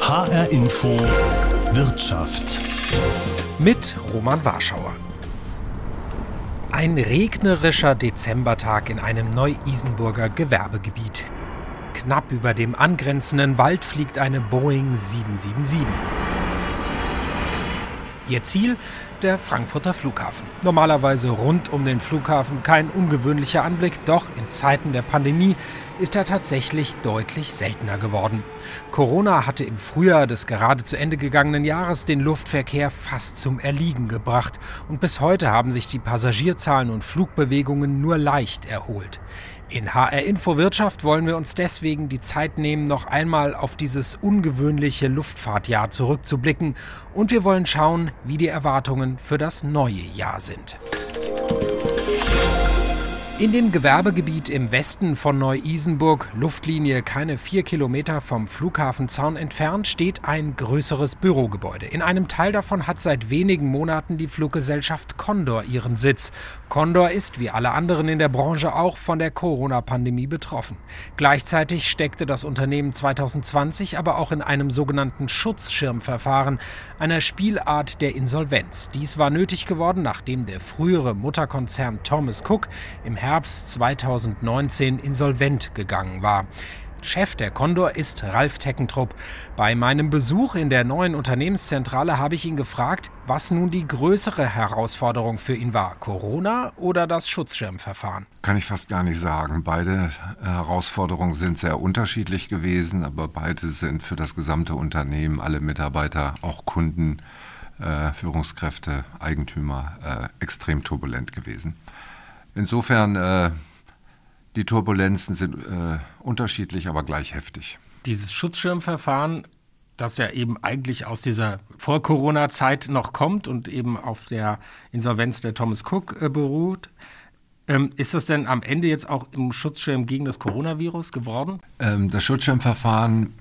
HR Info Wirtschaft. Mit Roman Warschauer. Ein regnerischer Dezembertag in einem Neu-Isenburger Gewerbegebiet. Knapp über dem angrenzenden Wald fliegt eine Boeing 777. Ihr Ziel der Frankfurter Flughafen. Normalerweise rund um den Flughafen kein ungewöhnlicher Anblick, doch in Zeiten der Pandemie ist er tatsächlich deutlich seltener geworden. Corona hatte im Frühjahr des gerade zu Ende gegangenen Jahres den Luftverkehr fast zum Erliegen gebracht und bis heute haben sich die Passagierzahlen und Flugbewegungen nur leicht erholt. In HR Info Wirtschaft wollen wir uns deswegen die Zeit nehmen, noch einmal auf dieses ungewöhnliche Luftfahrtjahr zurückzublicken und wir wollen schauen, wie die Erwartungen für das neue Jahr sind. In dem Gewerbegebiet im Westen von Neu-Isenburg, Luftlinie keine vier Kilometer vom Flughafenzaun entfernt, steht ein größeres Bürogebäude. In einem Teil davon hat seit wenigen Monaten die Fluggesellschaft Condor ihren Sitz. Condor ist, wie alle anderen in der Branche, auch von der Corona-Pandemie betroffen. Gleichzeitig steckte das Unternehmen 2020 aber auch in einem sogenannten Schutzschirmverfahren, einer Spielart der Insolvenz. Dies war nötig geworden, nachdem der frühere Mutterkonzern Thomas Cook im Herbst Herbst 2019 insolvent gegangen war. Chef der Condor ist Ralf Teckentrupp. Bei meinem Besuch in der neuen Unternehmenszentrale habe ich ihn gefragt, was nun die größere Herausforderung für ihn war, Corona oder das Schutzschirmverfahren. Kann ich fast gar nicht sagen. Beide Herausforderungen sind sehr unterschiedlich gewesen, aber beide sind für das gesamte Unternehmen, alle Mitarbeiter, auch Kunden, äh, Führungskräfte, Eigentümer äh, extrem turbulent gewesen. Insofern, äh, die Turbulenzen sind äh, unterschiedlich, aber gleich heftig. Dieses Schutzschirmverfahren, das ja eben eigentlich aus dieser Vor-Corona-Zeit noch kommt und eben auf der Insolvenz der Thomas Cook äh, beruht, ähm, ist das denn am Ende jetzt auch im Schutzschirm gegen das Coronavirus geworden? Ähm, das Schutzschirmverfahren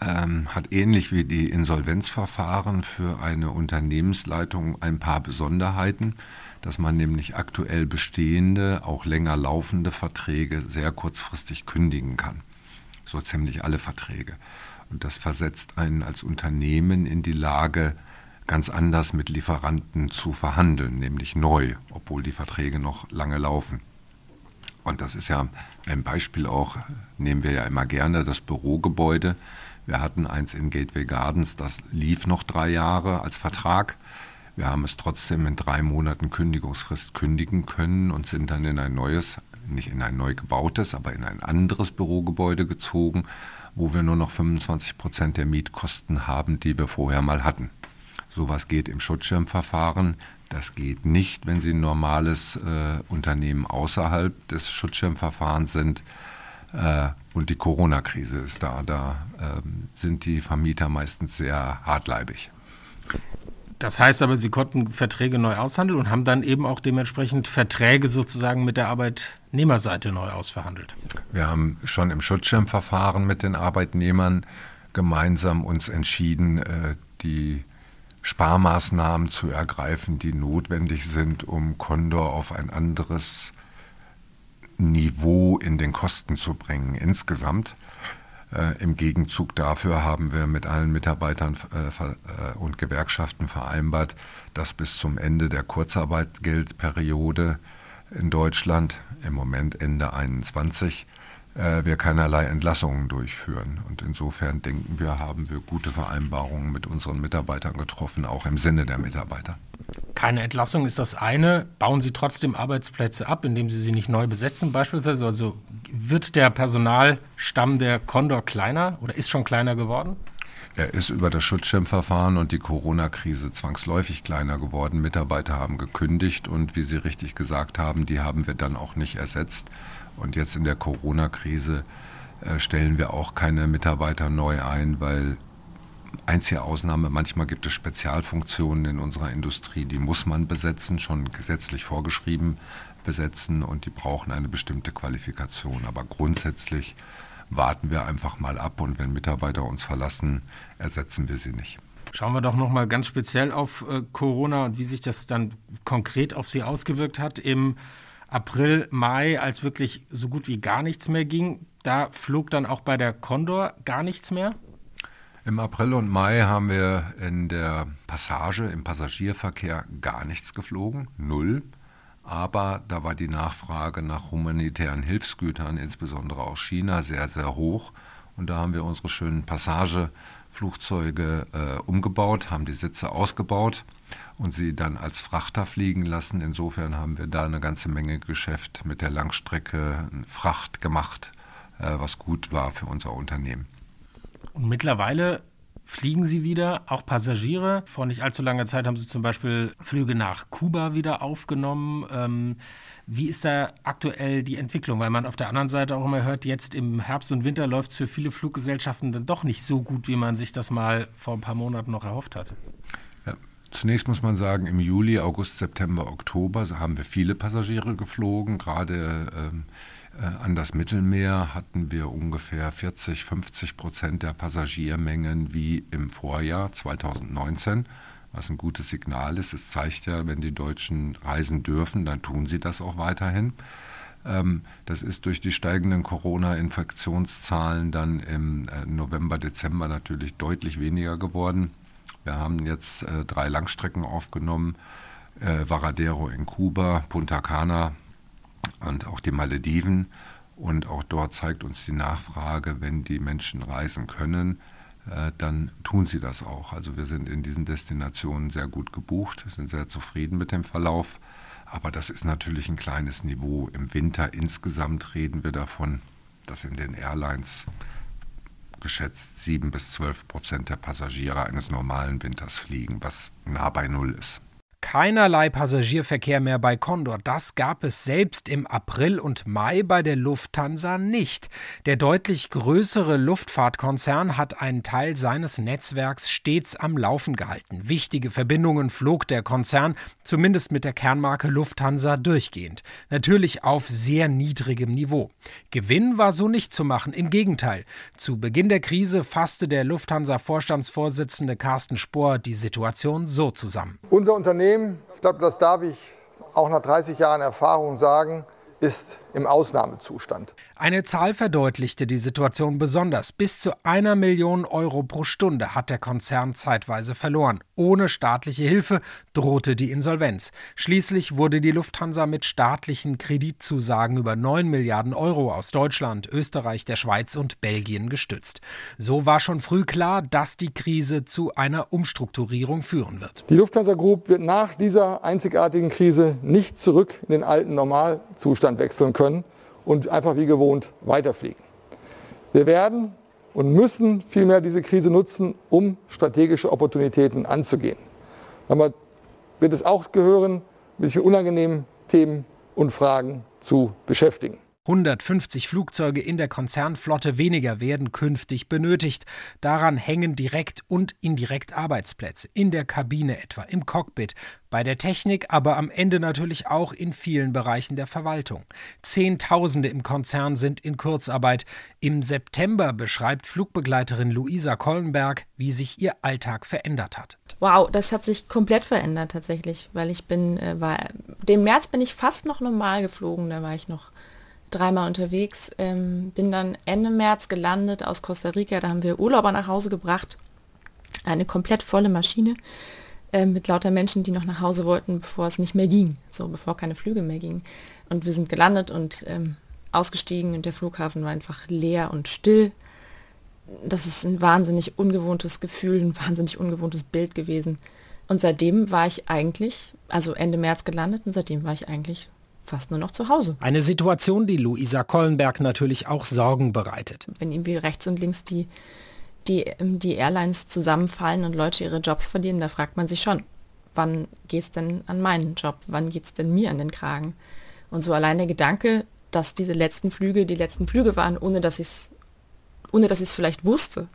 ähm, hat ähnlich wie die Insolvenzverfahren für eine Unternehmensleitung ein paar Besonderheiten dass man nämlich aktuell bestehende, auch länger laufende Verträge sehr kurzfristig kündigen kann. So ziemlich alle Verträge. Und das versetzt einen als Unternehmen in die Lage, ganz anders mit Lieferanten zu verhandeln, nämlich neu, obwohl die Verträge noch lange laufen. Und das ist ja ein Beispiel auch, nehmen wir ja immer gerne, das Bürogebäude. Wir hatten eins in Gateway Gardens, das lief noch drei Jahre als Vertrag. Wir haben es trotzdem in drei Monaten Kündigungsfrist kündigen können und sind dann in ein neues, nicht in ein neu gebautes, aber in ein anderes Bürogebäude gezogen, wo wir nur noch 25 Prozent der Mietkosten haben, die wir vorher mal hatten. Sowas geht im Schutzschirmverfahren. Das geht nicht, wenn Sie ein normales äh, Unternehmen außerhalb des Schutzschirmverfahrens sind. Äh, und die Corona-Krise ist da. Da äh, sind die Vermieter meistens sehr hartleibig. Das heißt aber, Sie konnten Verträge neu aushandeln und haben dann eben auch dementsprechend Verträge sozusagen mit der Arbeitnehmerseite neu ausverhandelt. Wir haben schon im Schutzschirmverfahren mit den Arbeitnehmern gemeinsam uns entschieden, äh, die Sparmaßnahmen zu ergreifen, die notwendig sind, um Condor auf ein anderes Niveau in den Kosten zu bringen insgesamt. Äh, Im Gegenzug dafür haben wir mit allen Mitarbeitern äh, äh, und Gewerkschaften vereinbart, dass bis zum Ende der Kurzarbeitgeldperiode in Deutschland, im Moment Ende 21, äh, wir keinerlei Entlassungen durchführen. Und insofern denken wir, haben wir gute Vereinbarungen mit unseren Mitarbeitern getroffen, auch im Sinne der Mitarbeiter. Keine Entlassung ist das eine. Bauen Sie trotzdem Arbeitsplätze ab, indem Sie sie nicht neu besetzen beispielsweise? Also wird der Personalstamm der Condor kleiner oder ist schon kleiner geworden? Er ist über das Schutzschirmverfahren und die Corona-Krise zwangsläufig kleiner geworden. Mitarbeiter haben gekündigt und wie Sie richtig gesagt haben, die haben wir dann auch nicht ersetzt. Und jetzt in der Corona-Krise äh, stellen wir auch keine Mitarbeiter neu ein, weil einzige Ausnahme, manchmal gibt es Spezialfunktionen in unserer Industrie, die muss man besetzen, schon gesetzlich vorgeschrieben besetzen und die brauchen eine bestimmte Qualifikation. Aber grundsätzlich warten wir einfach mal ab und wenn Mitarbeiter uns verlassen, ersetzen wir sie nicht. Schauen wir doch noch mal ganz speziell auf äh, Corona und wie sich das dann konkret auf Sie ausgewirkt hat. Im April, Mai, als wirklich so gut wie gar nichts mehr ging, da flog dann auch bei der Condor gar nichts mehr? Im April und Mai haben wir in der Passage im Passagierverkehr gar nichts geflogen, null. Aber da war die Nachfrage nach humanitären Hilfsgütern, insbesondere aus China, sehr, sehr hoch. Und da haben wir unsere schönen Passageflugzeuge äh, umgebaut, haben die Sitze ausgebaut und sie dann als Frachter fliegen lassen. Insofern haben wir da eine ganze Menge Geschäft mit der Langstrecke Fracht gemacht, äh, was gut war für unser Unternehmen. Und mittlerweile fliegen sie wieder, auch Passagiere. Vor nicht allzu langer Zeit haben sie zum Beispiel Flüge nach Kuba wieder aufgenommen. Ähm, wie ist da aktuell die Entwicklung? Weil man auf der anderen Seite auch immer hört, jetzt im Herbst und Winter läuft es für viele Fluggesellschaften dann doch nicht so gut, wie man sich das mal vor ein paar Monaten noch erhofft hatte. Zunächst muss man sagen, im Juli, August, September, Oktober haben wir viele Passagiere geflogen, gerade ähm, äh, an das Mittelmeer hatten wir ungefähr 40, 50 Prozent der Passagiermengen wie im Vorjahr 2019, was ein gutes Signal ist. Es zeigt ja, wenn die Deutschen reisen dürfen, dann tun sie das auch weiterhin. Ähm, das ist durch die steigenden Corona-Infektionszahlen dann im äh, November, Dezember natürlich deutlich weniger geworden. Wir haben jetzt äh, drei Langstrecken aufgenommen. Varadero in Kuba, Punta Cana und auch die Malediven. Und auch dort zeigt uns die Nachfrage, wenn die Menschen reisen können, äh, dann tun sie das auch. Also wir sind in diesen Destinationen sehr gut gebucht, sind sehr zufrieden mit dem Verlauf. Aber das ist natürlich ein kleines Niveau. Im Winter insgesamt reden wir davon, dass in den Airlines geschätzt sieben bis zwölf Prozent der Passagiere eines normalen Winters fliegen, was nah bei Null ist keinerlei Passagierverkehr mehr bei Condor. Das gab es selbst im April und Mai bei der Lufthansa nicht. Der deutlich größere Luftfahrtkonzern hat einen Teil seines Netzwerks stets am Laufen gehalten. Wichtige Verbindungen flog der Konzern, zumindest mit der Kernmarke Lufthansa, durchgehend. Natürlich auf sehr niedrigem Niveau. Gewinn war so nicht zu machen, im Gegenteil. Zu Beginn der Krise fasste der Lufthansa-Vorstandsvorsitzende Carsten Spohr die Situation so zusammen. Unser Unternehmen Unternehmen, ich glaube, das darf ich auch nach 30 Jahren Erfahrung sagen, ist im Ausnahmezustand. Eine Zahl verdeutlichte die Situation besonders. Bis zu einer Million Euro pro Stunde hat der Konzern zeitweise verloren. Ohne staatliche Hilfe drohte die Insolvenz. Schließlich wurde die Lufthansa mit staatlichen Kreditzusagen über 9 Milliarden Euro aus Deutschland, Österreich, der Schweiz und Belgien gestützt. So war schon früh klar, dass die Krise zu einer Umstrukturierung führen wird. Die Lufthansa Group wird nach dieser einzigartigen Krise nicht zurück in den alten Normalzustand wechseln können und einfach wie gewohnt weiterfliegen. Wir werden und müssen vielmehr diese Krise nutzen, um strategische Opportunitäten anzugehen. Dabei wird es auch gehören, sich mit unangenehmen Themen und Fragen zu beschäftigen. 150 Flugzeuge in der Konzernflotte weniger werden künftig benötigt. Daran hängen direkt und indirekt Arbeitsplätze. In der Kabine etwa, im Cockpit, bei der Technik, aber am Ende natürlich auch in vielen Bereichen der Verwaltung. Zehntausende im Konzern sind in Kurzarbeit. Im September beschreibt Flugbegleiterin Luisa Kollenberg, wie sich ihr Alltag verändert hat. Wow, das hat sich komplett verändert tatsächlich, weil ich bin, äh, war, den März bin ich fast noch normal geflogen, da war ich noch dreimal unterwegs, ähm, bin dann Ende März gelandet aus Costa Rica, da haben wir Urlauber nach Hause gebracht, eine komplett volle Maschine äh, mit lauter Menschen, die noch nach Hause wollten, bevor es nicht mehr ging, so bevor keine Flüge mehr gingen. Und wir sind gelandet und ähm, ausgestiegen und der Flughafen war einfach leer und still. Das ist ein wahnsinnig ungewohntes Gefühl, ein wahnsinnig ungewohntes Bild gewesen. Und seitdem war ich eigentlich, also Ende März gelandet und seitdem war ich eigentlich fast nur noch zu Hause. Eine Situation, die Luisa Kollenberg natürlich auch Sorgen bereitet. Wenn irgendwie rechts und links die, die, ähm, die Airlines zusammenfallen und Leute ihre Jobs verlieren, da fragt man sich schon, wann geht es denn an meinen Job? Wann geht es denn mir an den Kragen? Und so allein der Gedanke, dass diese letzten Flüge die letzten Flüge waren, ohne dass ich es ohne dass ich es vielleicht wusste,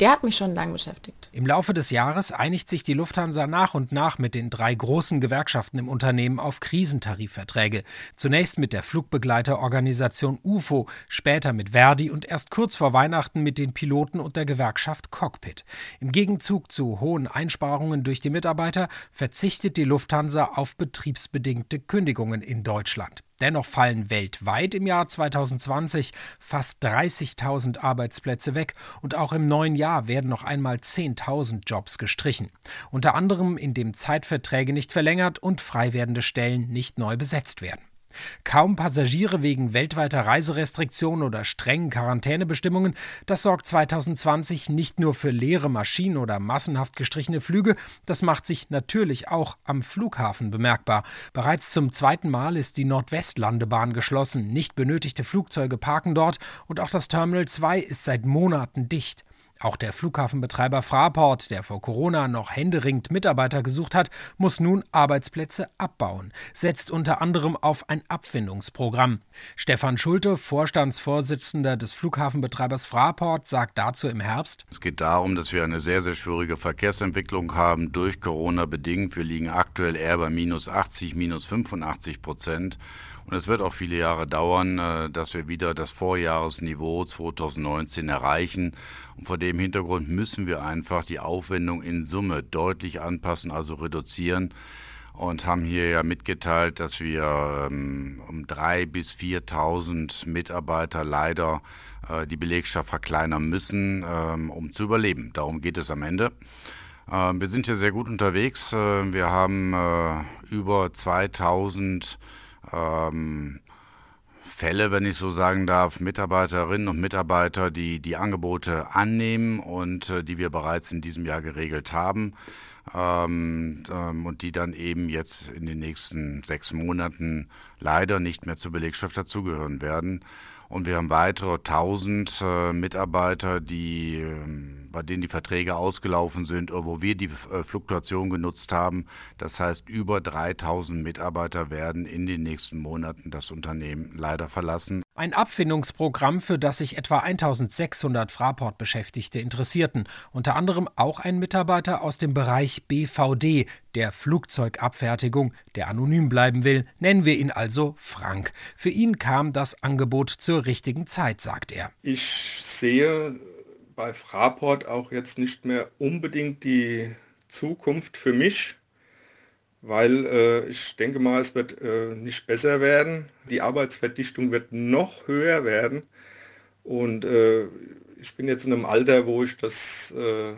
der hat mich schon lange beschäftigt. Im Laufe des Jahres einigt sich die Lufthansa nach und nach mit den drei großen Gewerkschaften im Unternehmen auf Krisentarifverträge. Zunächst mit der Flugbegleiterorganisation UFO, später mit Verdi und erst kurz vor Weihnachten mit den Piloten und der Gewerkschaft Cockpit. Im Gegenzug zu hohen Einsparungen durch die Mitarbeiter verzichtet die Lufthansa auf betriebsbedingte Kündigungen in Deutschland. Dennoch fallen weltweit im Jahr 2020 fast 30.000 Arbeitsplätze weg und auch im neuen Jahr werden noch einmal 10.000 Jobs gestrichen. Unter anderem indem Zeitverträge nicht verlängert und frei werdende Stellen nicht neu besetzt werden. Kaum Passagiere wegen weltweiter Reiserestriktionen oder strengen Quarantänebestimmungen, das sorgt 2020 nicht nur für leere Maschinen oder massenhaft gestrichene Flüge, das macht sich natürlich auch am Flughafen bemerkbar. Bereits zum zweiten Mal ist die Nordwestlandebahn geschlossen, nicht benötigte Flugzeuge parken dort und auch das Terminal 2 ist seit Monaten dicht. Auch der Flughafenbetreiber Fraport, der vor Corona noch händeringend Mitarbeiter gesucht hat, muss nun Arbeitsplätze abbauen, setzt unter anderem auf ein Abfindungsprogramm. Stefan Schulte, Vorstandsvorsitzender des Flughafenbetreibers Fraport, sagt dazu im Herbst: Es geht darum, dass wir eine sehr, sehr schwierige Verkehrsentwicklung haben, durch Corona bedingt. Wir liegen aktuell eher bei minus 80, minus 85 Prozent. Und es wird auch viele Jahre dauern, äh, dass wir wieder das Vorjahresniveau 2019 erreichen. Und vor dem Hintergrund müssen wir einfach die Aufwendung in Summe deutlich anpassen, also reduzieren. Und haben hier ja mitgeteilt, dass wir ähm, um drei bis 4.000 Mitarbeiter leider äh, die Belegschaft verkleinern müssen, ähm, um zu überleben. Darum geht es am Ende. Äh, wir sind hier sehr gut unterwegs. Äh, wir haben über 2000 ähm, Fälle, wenn ich so sagen darf, Mitarbeiterinnen und Mitarbeiter, die die Angebote annehmen und äh, die wir bereits in diesem Jahr geregelt haben ähm, ähm, und die dann eben jetzt in den nächsten sechs Monaten leider nicht mehr zur Belegschaft dazugehören werden. Und wir haben weitere 1000 äh, Mitarbeiter, die, äh, bei denen die Verträge ausgelaufen sind oder wo wir die äh, Fluktuation genutzt haben. Das heißt, über 3000 Mitarbeiter werden in den nächsten Monaten das Unternehmen leider verlassen. Ein Abfindungsprogramm, für das sich etwa 1600 Fraport-Beschäftigte interessierten, unter anderem auch ein Mitarbeiter aus dem Bereich BVD, der Flugzeugabfertigung, der anonym bleiben will, nennen wir ihn also Frank. Für ihn kam das Angebot zur richtigen Zeit, sagt er. Ich sehe bei Fraport auch jetzt nicht mehr unbedingt die Zukunft für mich weil äh, ich denke mal, es wird äh, nicht besser werden. Die Arbeitsverdichtung wird noch höher werden. Und äh, ich bin jetzt in einem Alter, wo ich das äh,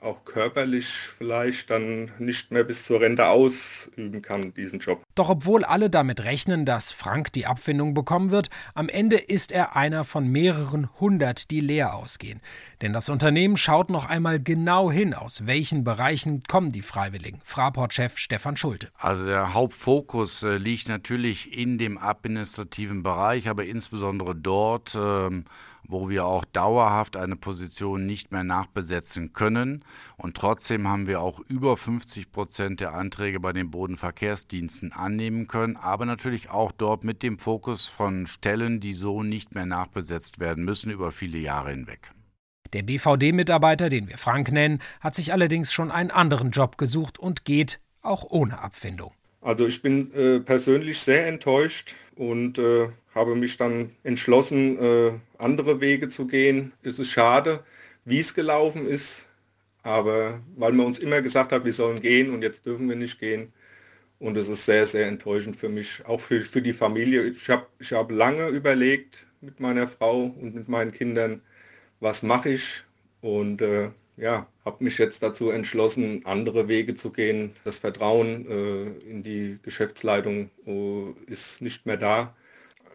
auch körperlich vielleicht dann nicht mehr bis zur Rente ausüben kann, diesen Job. Doch obwohl alle damit rechnen, dass Frank die Abfindung bekommen wird, am Ende ist er einer von mehreren hundert, die leer ausgehen. Denn das Unternehmen schaut noch einmal genau hin, aus welchen Bereichen kommen die Freiwilligen. Fraport-Chef Stefan Schulte. Also der Hauptfokus äh, liegt natürlich in dem administrativen Bereich, aber insbesondere dort, ähm, wo wir auch dauerhaft eine Position nicht mehr nachbesetzen können. Und trotzdem haben wir auch über 50 Prozent der Anträge bei den Bodenverkehrsdiensten annehmen können, aber natürlich auch dort mit dem Fokus von Stellen, die so nicht mehr nachbesetzt werden müssen über viele Jahre hinweg. Der BVD-Mitarbeiter, den wir Frank nennen, hat sich allerdings schon einen anderen Job gesucht und geht auch ohne Abfindung. Also ich bin äh, persönlich sehr enttäuscht und äh, habe mich dann entschlossen, äh, andere Wege zu gehen. Es ist schade, wie es gelaufen ist, aber weil man uns immer gesagt hat, wir sollen gehen und jetzt dürfen wir nicht gehen. Und es ist sehr, sehr enttäuschend für mich, auch für, für die Familie. Ich habe ich hab lange überlegt mit meiner Frau und mit meinen Kindern, was mache ich. Und äh, ja, habe mich jetzt dazu entschlossen, andere Wege zu gehen. Das Vertrauen äh, in die Geschäftsleitung äh, ist nicht mehr da.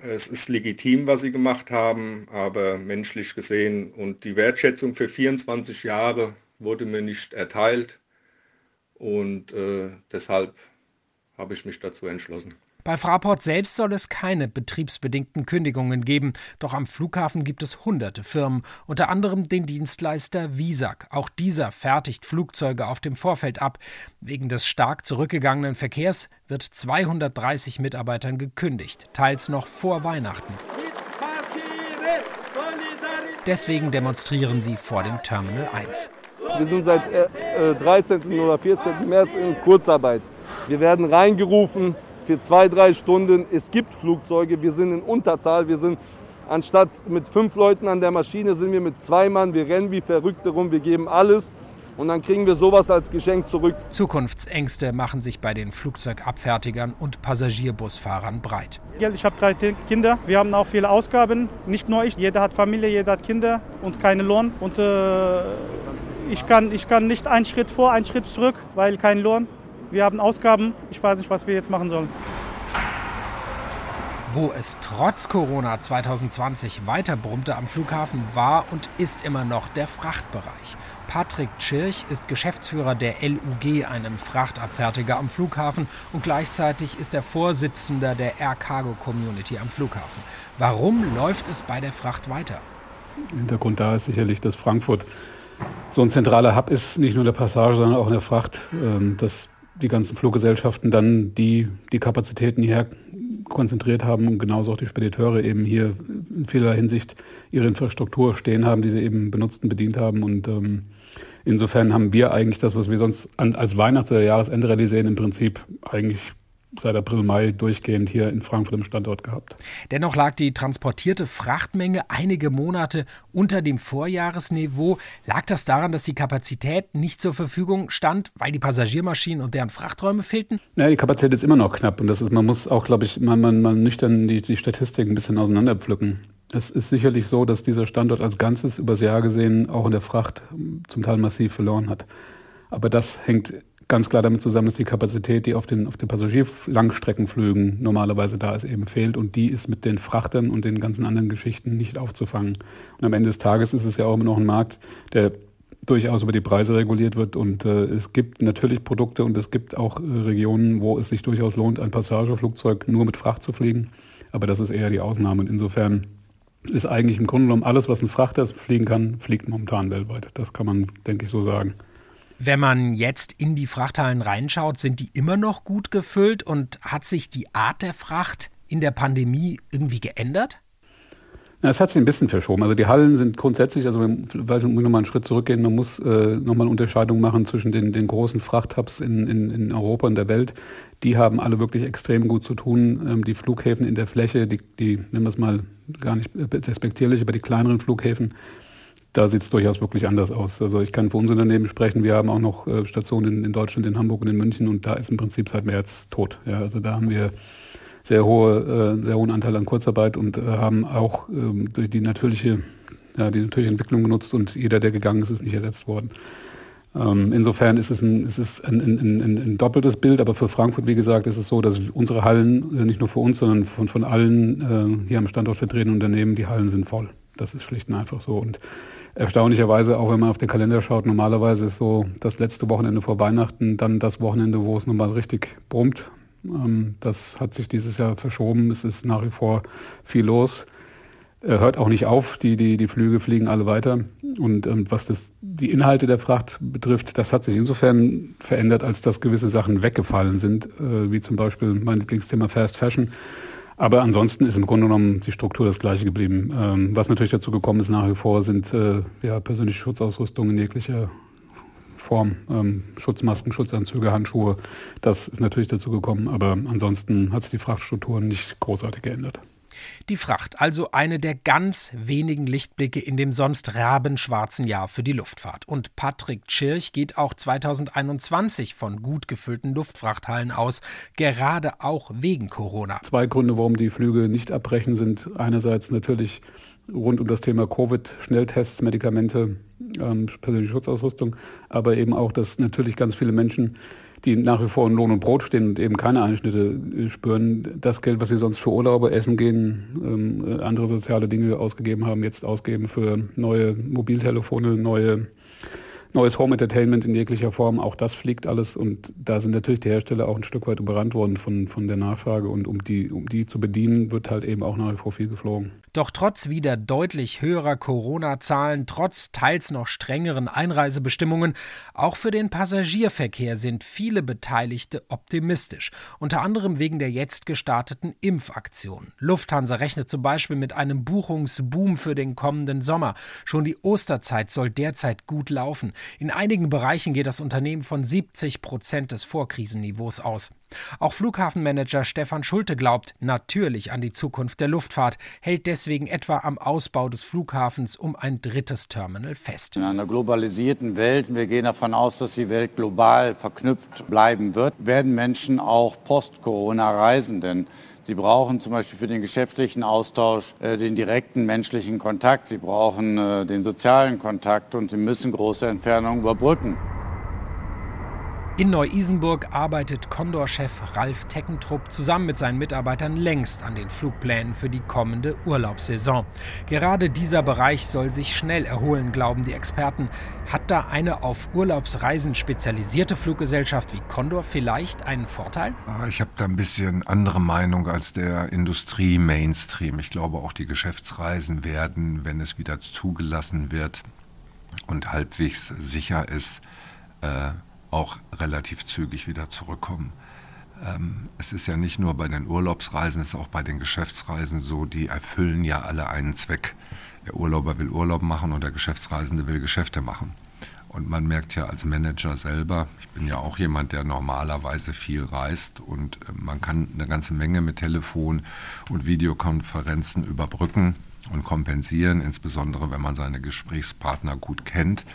Es ist legitim, was sie gemacht haben, aber menschlich gesehen und die Wertschätzung für 24 Jahre wurde mir nicht erteilt und äh, deshalb habe ich mich dazu entschlossen. Bei Fraport selbst soll es keine betriebsbedingten Kündigungen geben, doch am Flughafen gibt es hunderte Firmen, unter anderem den Dienstleister Visag. Auch dieser fertigt Flugzeuge auf dem Vorfeld ab. Wegen des stark zurückgegangenen Verkehrs wird 230 Mitarbeitern gekündigt, teils noch vor Weihnachten. Deswegen demonstrieren sie vor dem Terminal 1. Wir sind seit äh, 13. oder 14. März in Kurzarbeit. Wir werden reingerufen, für zwei, drei Stunden. Es gibt Flugzeuge, wir sind in Unterzahl, wir sind anstatt mit fünf Leuten an der Maschine sind wir mit zwei Mann, wir rennen wie Verrückte rum, wir geben alles. und dann kriegen wir sowas als Geschenk zurück. Zukunftsängste machen sich bei den Flugzeugabfertigern und Passagierbusfahrern breit. Ich habe drei Kinder, wir haben auch viele Ausgaben, nicht nur ich, jeder hat Familie, jeder hat Kinder und keinen Lohn. Und äh, ich, kann, ich kann nicht einen Schritt vor, einen Schritt zurück, weil kein Lohn. Wir haben Ausgaben, ich weiß nicht, was wir jetzt machen sollen. Wo es trotz Corona 2020 weiter brummte am Flughafen, war und ist immer noch der Frachtbereich. Patrick Tschirch ist Geschäftsführer der LUG, einem Frachtabfertiger am Flughafen, und gleichzeitig ist er Vorsitzender der Air Cargo Community am Flughafen. Warum läuft es bei der Fracht weiter? Hintergrund da ist sicherlich, dass Frankfurt so ein zentraler Hub ist, nicht nur der Passage, sondern auch in der Fracht, ähm, dass die ganzen Fluggesellschaften dann die, die Kapazitäten hierher konzentriert haben und genauso auch die Spediteure eben hier in vieler Hinsicht ihre Infrastruktur stehen haben, die sie eben benutzt und bedient haben. Und ähm, insofern haben wir eigentlich das, was wir sonst an, als Weihnachts- oder Jahresende sehen, im Prinzip eigentlich seit April, Mai durchgehend hier in Frankfurt im Standort gehabt. Dennoch lag die transportierte Frachtmenge einige Monate unter dem Vorjahresniveau. Lag das daran, dass die Kapazität nicht zur Verfügung stand, weil die Passagiermaschinen und deren Frachträume fehlten? Ja, die Kapazität ist immer noch knapp und das ist, man muss auch, glaube ich, man, man, man nüchtern die, die Statistik ein bisschen auseinanderpflücken. Es ist sicherlich so, dass dieser Standort als Ganzes übers Jahr gesehen auch in der Fracht zum Teil massiv verloren hat. Aber das hängt ganz klar damit zusammen, dass die Kapazität, die auf den, auf den Passagierlangstreckenflügen normalerweise da ist, eben fehlt. Und die ist mit den Frachtern und den ganzen anderen Geschichten nicht aufzufangen. Und am Ende des Tages ist es ja auch immer noch ein Markt, der durchaus über die Preise reguliert wird. Und äh, es gibt natürlich Produkte und es gibt auch äh, Regionen, wo es sich durchaus lohnt, ein Passageflugzeug nur mit Fracht zu fliegen. Aber das ist eher die Ausnahme. Und insofern ist eigentlich im Grunde genommen alles, was ein Frachter fliegen kann, fliegt momentan weltweit. Das kann man, denke ich, so sagen. Wenn man jetzt in die Frachthallen reinschaut, sind die immer noch gut gefüllt und hat sich die Art der Fracht in der Pandemie irgendwie geändert? Es hat sich ein bisschen verschoben. Also die Hallen sind grundsätzlich, also weil wir nochmal einen Schritt zurückgehen, man muss äh, nochmal eine Unterscheidung machen zwischen den, den großen Frachthubs in, in, in Europa und der Welt. Die haben alle wirklich extrem gut zu tun. Ähm, die Flughäfen in der Fläche, die, die nennen wir es mal gar nicht respektierlich, aber die kleineren Flughäfen, da sieht es durchaus wirklich anders aus. Also ich kann für unser Unternehmen sprechen, wir haben auch noch äh, Stationen in, Deutschland, in Hamburg und in München und da ist im Prinzip seit März tot. Ja, also da haben wir sehr hohe, äh, sehr hohen Anteil an Kurzarbeit und äh, haben auch ähm, durch die natürliche, ja, die natürliche Entwicklung genutzt und jeder, der gegangen ist, ist nicht ersetzt worden. Ähm, insofern ist es, ein, ist es ein, ein, ein, doppeltes Bild, aber für Frankfurt, wie gesagt, ist es so, dass unsere Hallen, nicht nur für uns, sondern von, von allen hier am Standort vertretenen Unternehmen, die Hallen sind voll. Das ist schlicht und einfach so. Und erstaunlicherweise, auch wenn man auf den Kalender schaut, normalerweise ist so das letzte Wochenende vor Weihnachten dann das Wochenende, wo es nochmal richtig brummt. Ähm, das hat sich dieses Jahr verschoben. Es ist nach wie vor viel los. Hört auch nicht auf, die, die, die Flüge fliegen alle weiter. Und ähm, was das, die Inhalte der Fracht betrifft, das hat sich insofern verändert, als dass gewisse Sachen weggefallen sind, äh, wie zum Beispiel mein Lieblingsthema Fast Fashion aber ansonsten ist im Grunde genommen die Struktur das gleiche geblieben. Ähm, was natürlich dazu gekommen ist nach wie vor, sind äh, ja, persönliche Schutzausrüstung in jeglicher Form. Ähm, Schutzmasken, Schutzanzüge, Handschuhe. Das ist natürlich dazu gekommen. Aber ansonsten hat sich die Frachtstruktur nicht großartig geändert. Die Fracht, also eine der ganz wenigen Lichtblicke in dem sonst rabenschwarzen Jahr für die Luftfahrt. Und Patrick Tschirch geht auch 2021 von gut gefüllten Luftfrachthallen aus, gerade auch wegen Corona. Zwei Gründe, warum die Flüge nicht abbrechen, sind einerseits natürlich rund um das Thema Covid, Schnelltests, Medikamente, ähm, persönliche Schutzausrüstung, aber eben auch, dass natürlich ganz viele Menschen die nach wie vor in Lohn und Brot stehen und eben keine Einschnitte äh, spüren, das Geld, was sie sonst für Urlaube, Essen gehen, ähm, andere soziale Dinge ausgegeben haben, jetzt ausgeben für neue Mobiltelefone, neue neues Home Entertainment in jeglicher Form, auch das fliegt alles. Und da sind natürlich die Hersteller auch ein Stück weit überrannt worden von, von der Nachfrage. Und um die, um die zu bedienen, wird halt eben auch nach wie vor viel geflogen. Doch trotz wieder deutlich höherer Corona-Zahlen, trotz teils noch strengeren Einreisebestimmungen, auch für den Passagierverkehr sind viele Beteiligte optimistisch. Unter anderem wegen der jetzt gestarteten Impfaktion. Lufthansa rechnet zum Beispiel mit einem Buchungsboom für den kommenden Sommer. Schon die Osterzeit soll derzeit gut laufen. In einigen Bereichen geht das Unternehmen von 70 Prozent des Vorkrisenniveaus aus. Auch Flughafenmanager Stefan Schulte glaubt natürlich an die Zukunft der Luftfahrt, hält deswegen etwa am Ausbau des Flughafens um ein drittes Terminal fest. In einer globalisierten Welt, wir gehen davon aus, dass die Welt global verknüpft bleiben wird, werden Menschen auch post-Corona reisen, denn Sie brauchen zum Beispiel für den geschäftlichen Austausch äh, den direkten menschlichen Kontakt. Sie brauchen äh, den sozialen Kontakt und Sie müssen große Entfernungen überbrücken. In Neu-Isenburg arbeitet Condor-Chef Ralf Teckentrupp zusammen mit seinen Mitarbeitern längst an den Flugplänen für die kommende Urlaubssaison. Gerade dieser Bereich soll sich schnell erholen, glauben die Experten. Hat da eine auf Urlaubsreisen spezialisierte Fluggesellschaft wie Condor vielleicht einen Vorteil? Ah, ich habe da ein bisschen andere Meinung als der Industrie-Mainstream. Ich glaube, auch die Geschäftsreisen werden, wenn es wieder zugelassen wird und halbwegs sicher ist, äh, auch relativ zügig wieder zurückkommen. Ähm, es ist ja nicht nur bei den Urlaubsreisen, es ist auch bei den Geschäftsreisen so, die erfüllen ja alle einen Zweck. Der Urlauber will Urlaub machen und der Geschäftsreisende will Geschäfte machen. Und man merkt ja als Manager selber, ich bin ja auch jemand, der normalerweise viel reist und äh, man kann eine ganze Menge mit Telefon und Videokonferenzen überbrücken und kompensieren, insbesondere wenn man seine Gesprächspartner gut kennt.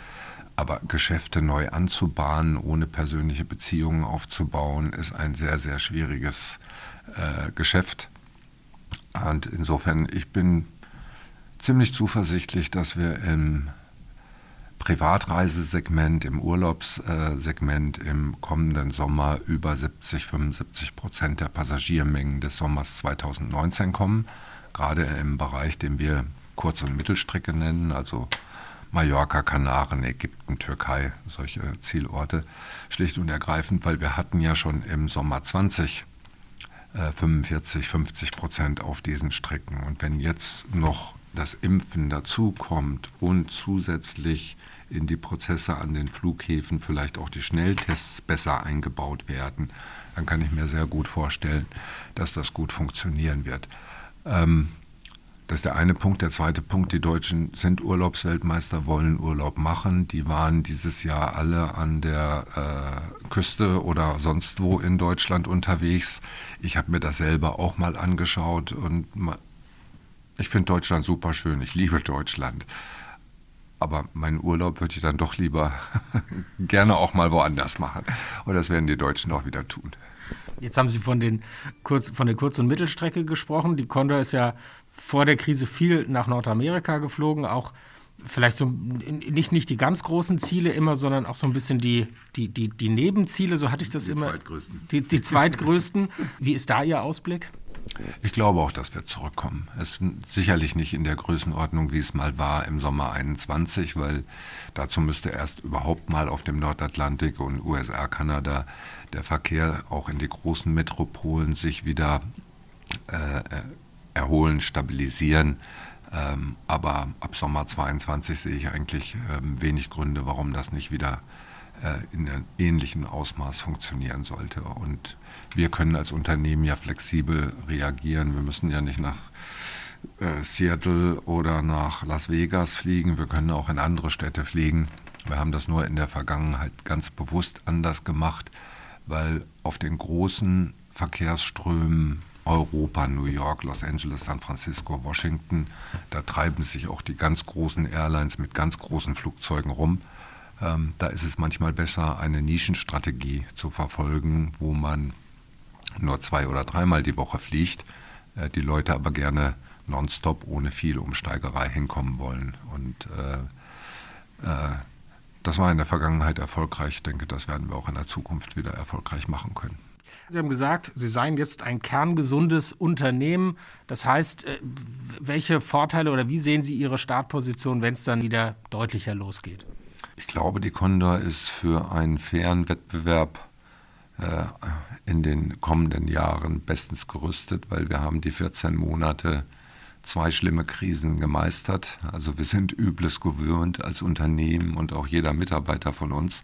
Aber Geschäfte neu anzubahnen, ohne persönliche Beziehungen aufzubauen, ist ein sehr, sehr schwieriges äh, Geschäft. Und insofern, ich bin ziemlich zuversichtlich, dass wir im Privatreisesegment, im Urlaubssegment im kommenden Sommer über 70, 75 Prozent der Passagiermengen des Sommers 2019 kommen. Gerade im Bereich, den wir Kurz- und Mittelstrecke nennen, also Mallorca, Kanaren, Ägypten, Türkei, solche Zielorte, schlicht und ergreifend, weil wir hatten ja schon im Sommer 20 äh, 45, 50 Prozent auf diesen Strecken. Und wenn jetzt noch das Impfen dazukommt und zusätzlich in die Prozesse an den Flughäfen vielleicht auch die Schnelltests besser eingebaut werden, dann kann ich mir sehr gut vorstellen, dass das gut funktionieren wird. Ähm, das ist der eine Punkt. Der zweite Punkt, die Deutschen sind Urlaubsweltmeister, wollen Urlaub machen. Die waren dieses Jahr alle an der äh, Küste oder sonst wo in Deutschland unterwegs. Ich habe mir das selber auch mal angeschaut und ich finde Deutschland super schön. Ich liebe Deutschland. Aber meinen Urlaub würde ich dann doch lieber gerne auch mal woanders machen. Und das werden die Deutschen auch wieder tun. Jetzt haben Sie von, den Kurz-, von der Kurz- und Mittelstrecke gesprochen. Die Condor ist ja vor der Krise viel nach Nordamerika geflogen, auch vielleicht so nicht, nicht die ganz großen Ziele immer, sondern auch so ein bisschen die, die, die, die Nebenziele, so hatte ich das die immer. Zweitgrößten. Die, die zweitgrößten. Wie ist da Ihr Ausblick? Ich glaube auch, dass wir zurückkommen. Es ist sicherlich nicht in der Größenordnung, wie es mal war im Sommer 21, weil dazu müsste erst überhaupt mal auf dem Nordatlantik und USA, Kanada der Verkehr auch in die großen Metropolen sich wieder äh, äh erholen, stabilisieren. Ähm, aber ab Sommer 22 sehe ich eigentlich ähm, wenig Gründe, warum das nicht wieder äh, in einem ähnlichen Ausmaß funktionieren sollte. Und wir können als Unternehmen ja flexibel reagieren. Wir müssen ja nicht nach äh, Seattle oder nach Las Vegas fliegen. Wir können auch in andere Städte fliegen. Wir haben das nur in der Vergangenheit ganz bewusst anders gemacht, weil auf den großen Verkehrsströmen Europa, New York, Los Angeles, San Francisco, Washington. Da treiben sich auch die ganz großen Airlines mit ganz großen Flugzeugen rum. Ähm, da ist es manchmal besser, eine Nischenstrategie zu verfolgen, wo man nur zwei oder dreimal die Woche fliegt, äh, die Leute aber gerne nonstop ohne viel Umsteigerei hinkommen wollen. Und äh, äh, das war in der Vergangenheit erfolgreich. Ich denke, das werden wir auch in der Zukunft wieder erfolgreich machen können. Sie haben gesagt, Sie seien jetzt ein kerngesundes Unternehmen. Das heißt, äh, welche Vorteile oder wie sehen Sie Ihre Startposition, wenn es dann wieder deutlicher losgeht? Ich glaube, die Condor ist für einen fairen Wettbewerb äh, in den kommenden Jahren bestens gerüstet, weil wir haben die 14 Monate zwei schlimme Krisen gemeistert. Also wir sind Übles gewöhnt als Unternehmen und auch jeder Mitarbeiter von uns.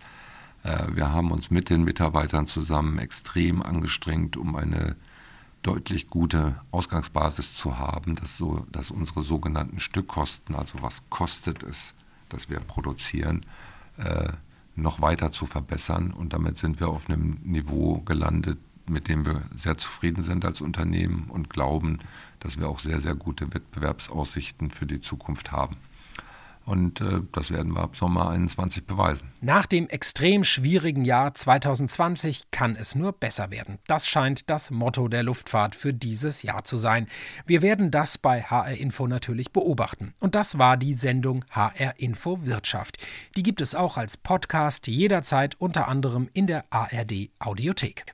Äh, wir haben uns mit den Mitarbeitern zusammen extrem angestrengt, um eine deutlich gute Ausgangsbasis zu haben, dass, so, dass unsere sogenannten Stückkosten, also was kostet es, dass wir produzieren, äh, noch weiter zu verbessern. Und damit sind wir auf einem Niveau gelandet, mit dem wir sehr zufrieden sind als Unternehmen und glauben, dass wir auch sehr, sehr gute Wettbewerbsaussichten für die Zukunft haben. Und äh, das werden wir ab Sommer 21 beweisen. Nach dem extrem schwierigen Jahr 2020 kann es nur besser werden. Das scheint das Motto der Luftfahrt für dieses Jahr zu sein. Wir werden das bei HR Info natürlich beobachten. Und das war die Sendung HR Info Wirtschaft. Die gibt es auch als Podcast jederzeit unter anderem in der ARD Audiothek.